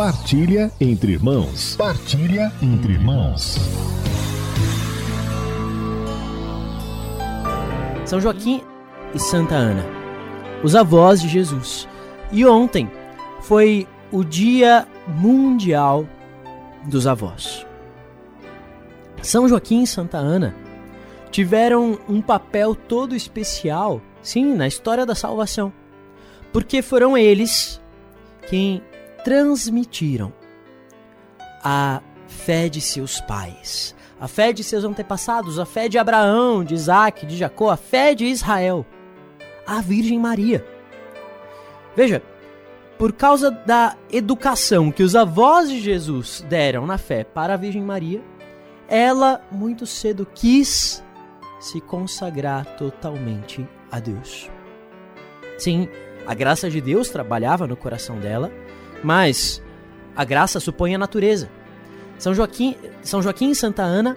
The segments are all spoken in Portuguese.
Partilha entre irmãos. Partilha entre irmãos. São Joaquim e Santa Ana, os avós de Jesus. E ontem foi o Dia Mundial dos Avós. São Joaquim e Santa Ana tiveram um papel todo especial, sim, na história da salvação, porque foram eles quem transmitiram a fé de seus pais, a fé de seus antepassados, a fé de Abraão, de Isaac, de Jacó, a fé de Israel, a Virgem Maria. Veja, por causa da educação que os avós de Jesus deram na fé para a Virgem Maria, ela muito cedo quis se consagrar totalmente a Deus. Sim, a graça de Deus trabalhava no coração dela, mas a graça supõe a natureza. São Joaquim, São Joaquim e Santa Ana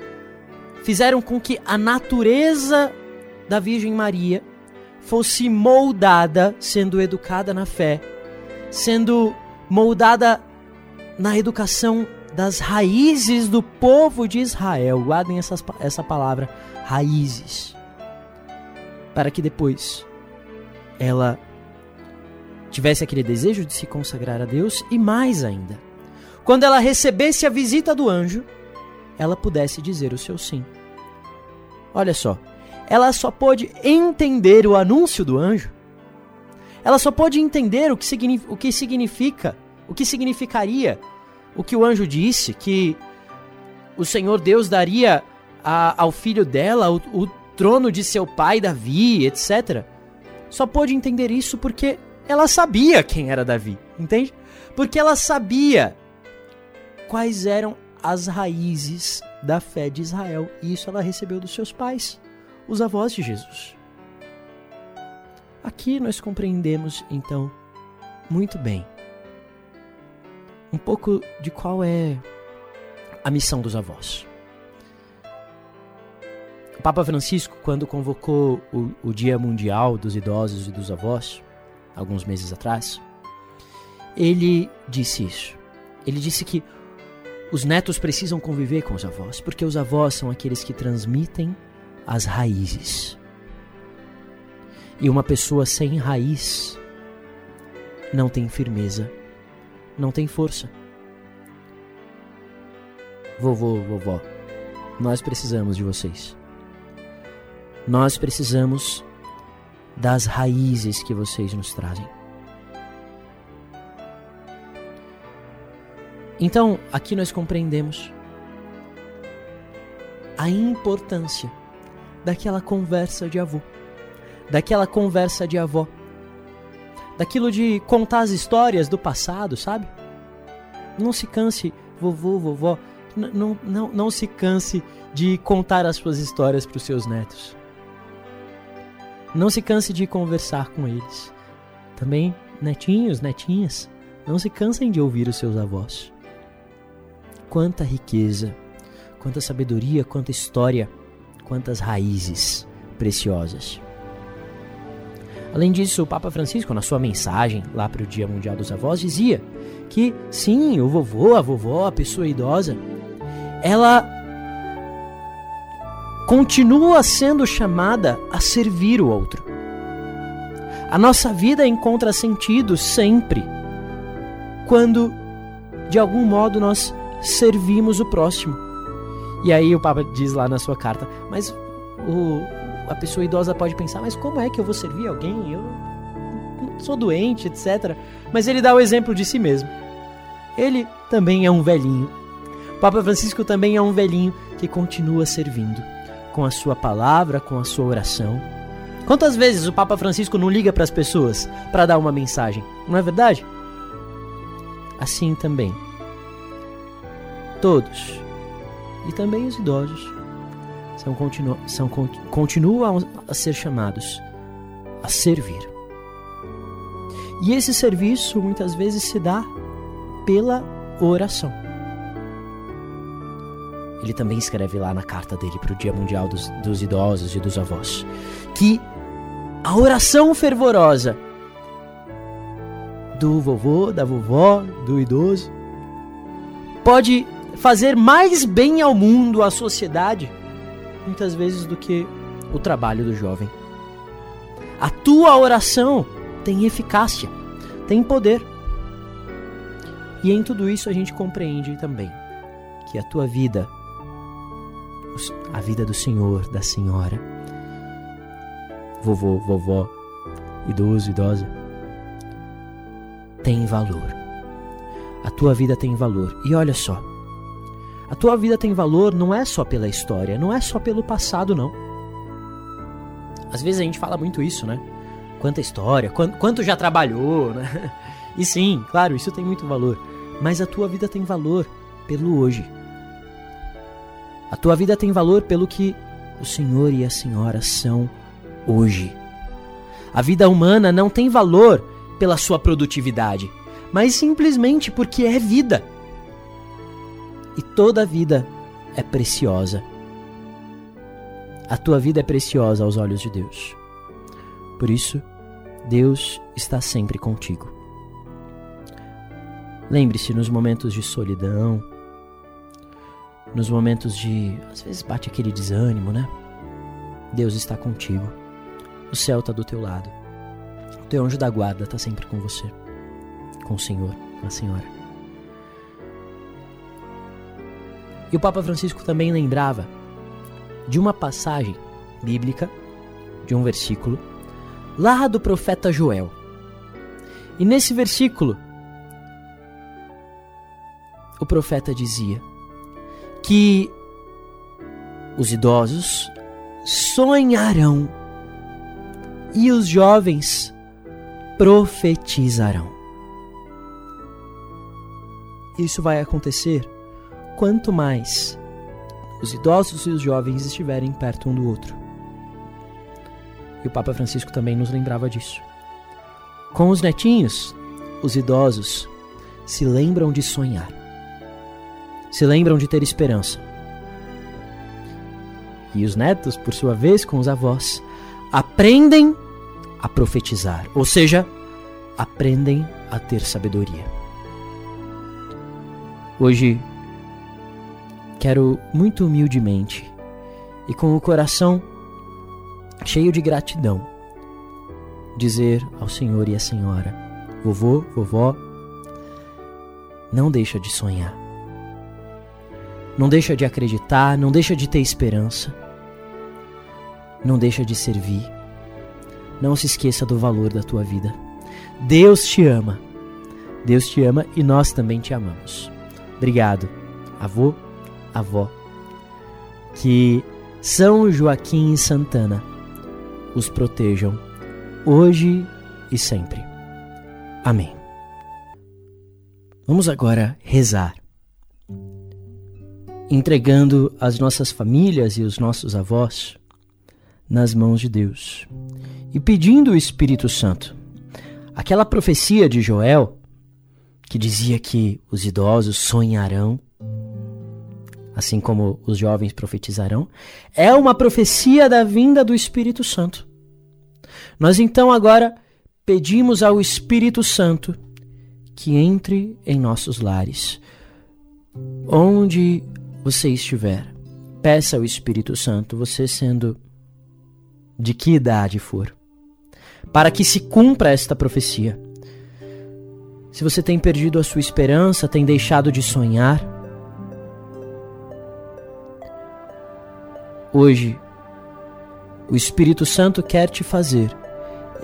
fizeram com que a natureza da Virgem Maria fosse moldada, sendo educada na fé, sendo moldada na educação das raízes do povo de Israel. Guardem essas, essa palavra, raízes. Para que depois ela tivesse aquele desejo de se consagrar a Deus e mais ainda, quando ela recebesse a visita do anjo, ela pudesse dizer o seu sim. Olha só, ela só pôde entender o anúncio do anjo, ela só pôde entender o que, o que significa, o que significaria o que o anjo disse, que o Senhor Deus daria a, ao filho dela o, o trono de seu pai Davi, etc. Só pôde entender isso porque ela sabia quem era Davi, entende? Porque ela sabia quais eram as raízes da fé de Israel. E isso ela recebeu dos seus pais, os avós de Jesus. Aqui nós compreendemos, então, muito bem um pouco de qual é a missão dos avós. O Papa Francisco, quando convocou o, o Dia Mundial dos Idosos e dos Avós, alguns meses atrás, ele disse isso. Ele disse que os netos precisam conviver com os avós, porque os avós são aqueles que transmitem as raízes. E uma pessoa sem raiz não tem firmeza não tem força. Vovô, vovó, nós precisamos de vocês. Nós precisamos das raízes que vocês nos trazem. Então, aqui nós compreendemos a importância daquela conversa de avô, daquela conversa de avó daquilo de contar as histórias do passado, sabe? Não se canse, vovô, vovó, não, não, não se canse de contar as suas histórias para os seus netos. Não se canse de conversar com eles. Também, netinhos, netinhas, não se cansem de ouvir os seus avós. Quanta riqueza, quanta sabedoria, quanta história, quantas raízes preciosas. Além disso, o Papa Francisco, na sua mensagem lá para o Dia Mundial dos Avós, dizia que sim, o vovô, a vovó, a pessoa idosa, ela continua sendo chamada a servir o outro. A nossa vida encontra sentido sempre quando, de algum modo, nós servimos o próximo. E aí o Papa diz lá na sua carta, mas o, a pessoa idosa pode pensar, mas como é que eu vou servir alguém? Eu sou doente, etc. Mas ele dá o exemplo de si mesmo. Ele também é um velhinho. O Papa Francisco também é um velhinho que continua servindo com a sua palavra, com a sua oração. Quantas vezes o Papa Francisco não liga para as pessoas para dar uma mensagem? Não é verdade? Assim também. Todos, e também os idosos, são, continu são, continuam a ser chamados a servir. E esse serviço muitas vezes se dá pela oração. Ele também escreve lá na carta dele para o Dia Mundial dos, dos Idosos e dos Avós que a oração fervorosa do vovô, da vovó, do idoso, pode fazer mais bem ao mundo, à sociedade, muitas vezes do que o trabalho do jovem. A tua oração tem eficácia, tem poder. E em tudo isso a gente compreende também que a tua vida, a vida do Senhor, da Senhora, vovô, vovó, idoso, idosa, tem valor. A tua vida tem valor. E olha só, a tua vida tem valor não é só pela história, não é só pelo passado, não. Às vezes a gente fala muito isso, né? Quanta história, quanto, quanto já trabalhou, né? E sim, claro, isso tem muito valor. Mas a tua vida tem valor pelo hoje. A tua vida tem valor pelo que o Senhor e a Senhora são hoje. A vida humana não tem valor pela sua produtividade, mas simplesmente porque é vida. E toda vida é preciosa. A tua vida é preciosa aos olhos de Deus. Por isso, Deus está sempre contigo. Lembre-se nos momentos de solidão, nos momentos de. às vezes bate aquele desânimo, né? Deus está contigo. O céu está do teu lado. O teu anjo da guarda está sempre com você. Com o Senhor, com a Senhora. E o Papa Francisco também lembrava de uma passagem bíblica, de um versículo, lá do profeta Joel. E nesse versículo, o profeta dizia que os idosos sonharão e os jovens profetizarão. Isso vai acontecer quanto mais os idosos e os jovens estiverem perto um do outro. E o Papa Francisco também nos lembrava disso. Com os netinhos, os idosos se lembram de sonhar, se lembram de ter esperança. E os netos, por sua vez, com os avós, aprendem a profetizar, ou seja, aprendem a ter sabedoria. Hoje, quero muito humildemente e com o coração cheio de gratidão dizer ao Senhor e à Senhora: Vovô, vovó, não deixa de sonhar. Não deixa de acreditar, não deixa de ter esperança. Não deixa de servir. Não se esqueça do valor da tua vida. Deus te ama. Deus te ama e nós também te amamos. Obrigado, avô, avó. Que São Joaquim e Santana os protejam hoje e sempre. Amém. Vamos agora rezar, entregando as nossas famílias e os nossos avós nas mãos de Deus e pedindo o Espírito Santo. Aquela profecia de Joel que dizia que os idosos sonharão, assim como os jovens profetizarão, é uma profecia da vinda do Espírito Santo. Nós então agora pedimos ao Espírito Santo que entre em nossos lares. Onde você estiver, peça ao Espírito Santo, você sendo de que idade for, para que se cumpra esta profecia. Se você tem perdido a sua esperança, tem deixado de sonhar, hoje o Espírito Santo quer te fazer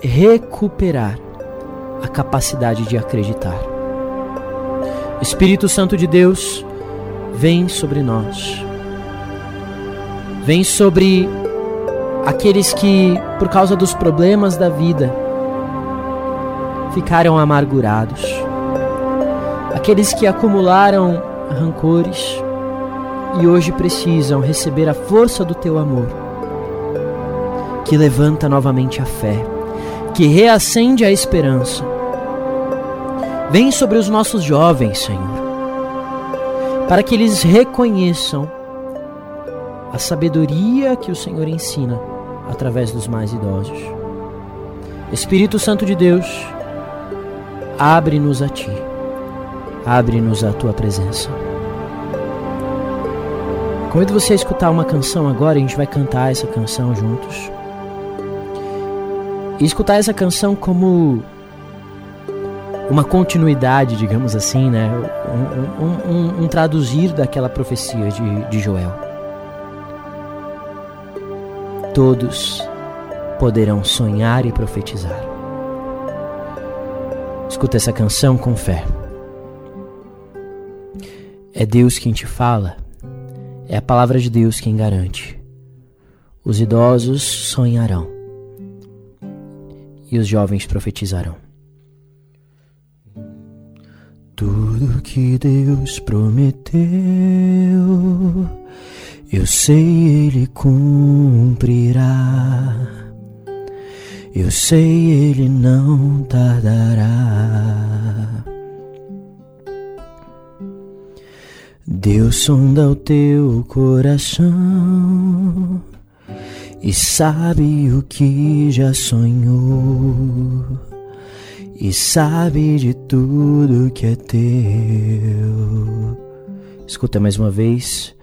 recuperar a capacidade de acreditar. Espírito Santo de Deus, vem sobre nós. Vem sobre aqueles que, por causa dos problemas da vida, ficaram amargurados, aqueles que acumularam rancores e hoje precisam receber a força do teu amor, que levanta novamente a fé, que reacende a esperança. Vem sobre os nossos jovens, Senhor, para que eles reconheçam a sabedoria que o Senhor ensina através dos mais idosos. Espírito Santo de Deus, abre-nos a Ti, abre-nos a Tua presença. Convido você a escutar uma canção agora, a gente vai cantar essa canção juntos. E escutar essa canção como uma continuidade, digamos assim, né? Um, um, um, um traduzir daquela profecia de, de Joel. Todos poderão sonhar e profetizar. Escuta essa canção com fé. É Deus quem te fala, é a palavra de Deus quem garante. Os idosos sonharão e os jovens profetizarão. Tudo que Deus prometeu, eu sei Ele cumprirá. Eu sei Ele não tardará. Deus sonda o teu coração e sabe o que já sonhou e sabe de tudo que é teu. Escuta mais uma vez.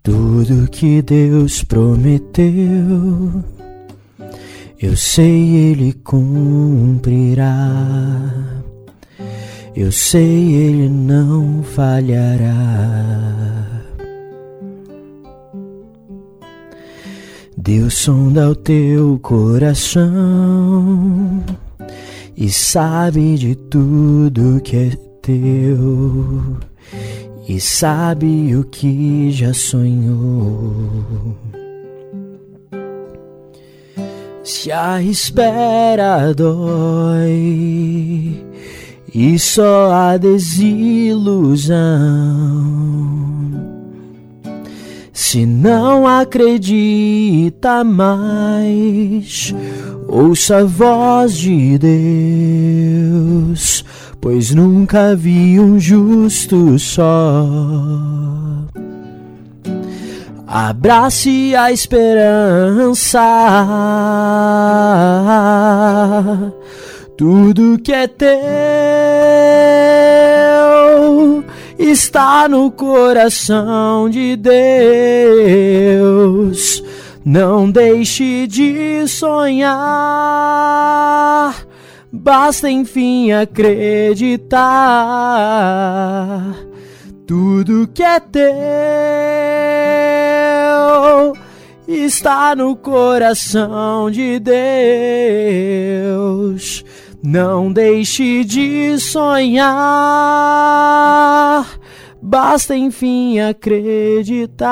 Tudo que Deus prometeu, eu sei Ele cumprirá. Eu sei Ele não falhará. Deus sonda o teu coração e sabe de tudo que é teu e sabe o que já sonhou. Se a espera dói e só a desilusão. Se não acredita mais, ouça a voz de Deus, pois nunca vi um justo só. Abrace a esperança tudo que é teu está no coração de Deus. Não deixe de sonhar, basta enfim acreditar. Tudo que é teu está no coração de Deus. Não deixe de sonhar, basta enfim acreditar.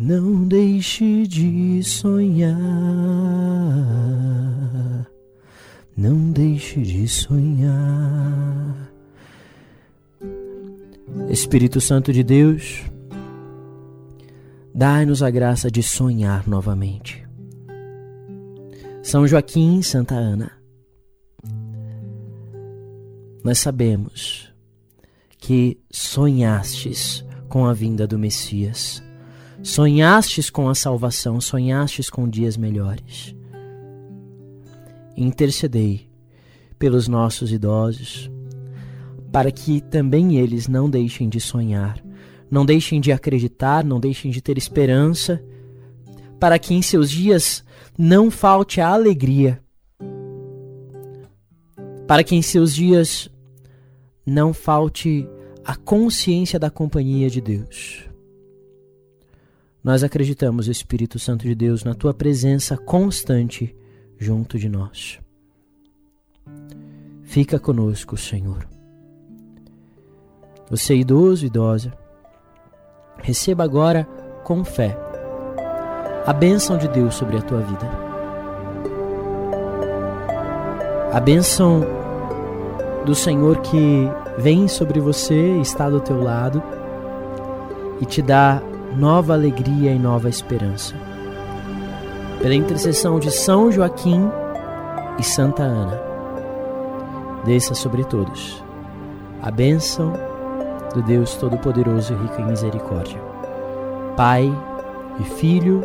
Não deixe de sonhar, não deixe de sonhar. Espírito Santo de Deus, dai-nos a graça de sonhar novamente são Joaquim Santa Ana. Nós sabemos que sonhastes com a vinda do Messias, sonhastes com a salvação, sonhastes com dias melhores. Intercedei pelos nossos idosos, para que também eles não deixem de sonhar, não deixem de acreditar, não deixem de ter esperança, para que em seus dias não falte a alegria, para que em seus dias não falte a consciência da companhia de Deus. Nós acreditamos, Espírito Santo de Deus, na tua presença constante junto de nós. Fica conosco, Senhor. Você idoso, idosa, receba agora com fé a bênção de Deus sobre a tua vida. A bênção do Senhor que vem sobre você, está do teu lado e te dá nova alegria e nova esperança. Pela intercessão de São Joaquim e Santa Ana, desça sobre todos a bênção do Deus Todo-Poderoso e rico em misericórdia. Pai e Filho